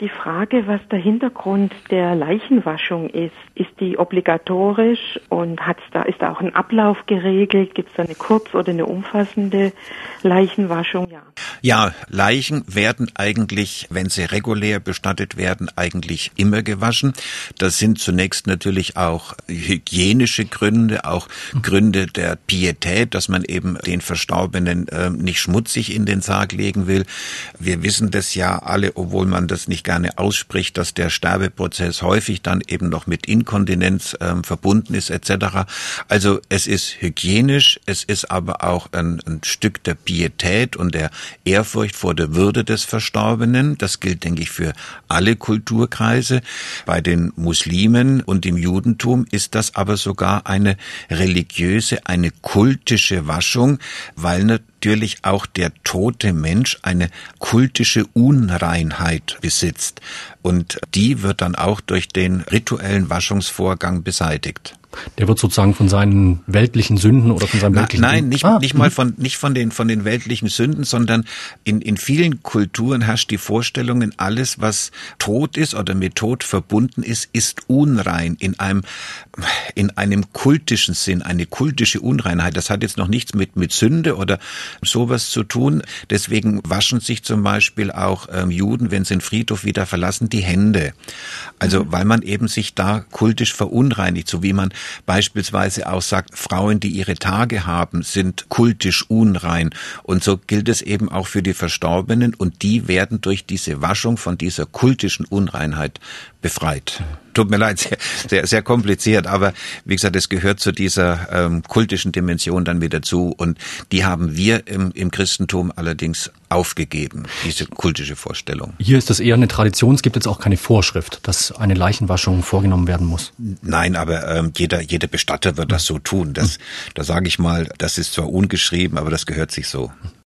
die Frage, was der Hintergrund der Leichenwaschung ist. Ist die obligatorisch und hat's da, ist da auch ein Ablauf geregelt? Gibt es da eine kurz- oder eine umfassende Leichenwaschung? Ja. Ja, Leichen werden eigentlich, wenn sie regulär bestattet werden, eigentlich immer gewaschen. Das sind zunächst natürlich auch hygienische Gründe, auch Gründe der Pietät, dass man eben den Verstorbenen äh, nicht schmutzig in den Sarg legen will. Wir wissen das ja alle, obwohl man das nicht gerne ausspricht, dass der Sterbeprozess häufig dann eben noch mit Inkontinenz äh, verbunden ist etc. Also es ist hygienisch, es ist aber auch ein, ein Stück der Pietät und der Ehrfurcht vor der Würde des Verstorbenen. Das gilt, denke ich, für alle Kulturkreise. Bei den Muslimen und im Judentum ist das aber sogar eine religiöse, eine kultische Waschung, weil natürlich auch der tote Mensch eine kultische Unreinheit besitzt. Und die wird dann auch durch den rituellen Waschungsvorgang beseitigt. Der wird sozusagen von seinen weltlichen Sünden oder von seinem weltlichen Nein, nicht, ah, nicht mal mhm. von nicht von den von den weltlichen Sünden, sondern in in vielen Kulturen herrscht die Vorstellung, alles was tot ist oder mit Tod verbunden ist, ist unrein in einem in einem kultischen Sinn, eine kultische Unreinheit. Das hat jetzt noch nichts mit mit Sünde oder sowas zu tun. Deswegen waschen sich zum Beispiel auch ähm, Juden, wenn sie den Friedhof wieder verlassen, die Hände. Also mhm. weil man eben sich da kultisch verunreinigt, so wie man beispielsweise auch sagt, Frauen, die ihre Tage haben, sind kultisch unrein. Und so gilt es eben auch für die Verstorbenen und die werden durch diese Waschung von dieser kultischen Unreinheit befreit. Tut mir leid, sehr, sehr, sehr kompliziert, aber wie gesagt, es gehört zu dieser ähm, kultischen Dimension dann wieder zu und die haben wir im, im Christentum allerdings aufgegeben, diese kultische Vorstellung. Hier ist das eher eine Tradition, es gibt jetzt auch keine Vorschrift, dass eine Leichenwaschung vorgenommen werden muss. Nein, aber ähm, jeder, jeder Bestatter wird das so tun. Das, da sage ich mal, das ist zwar ungeschrieben, aber das gehört sich so.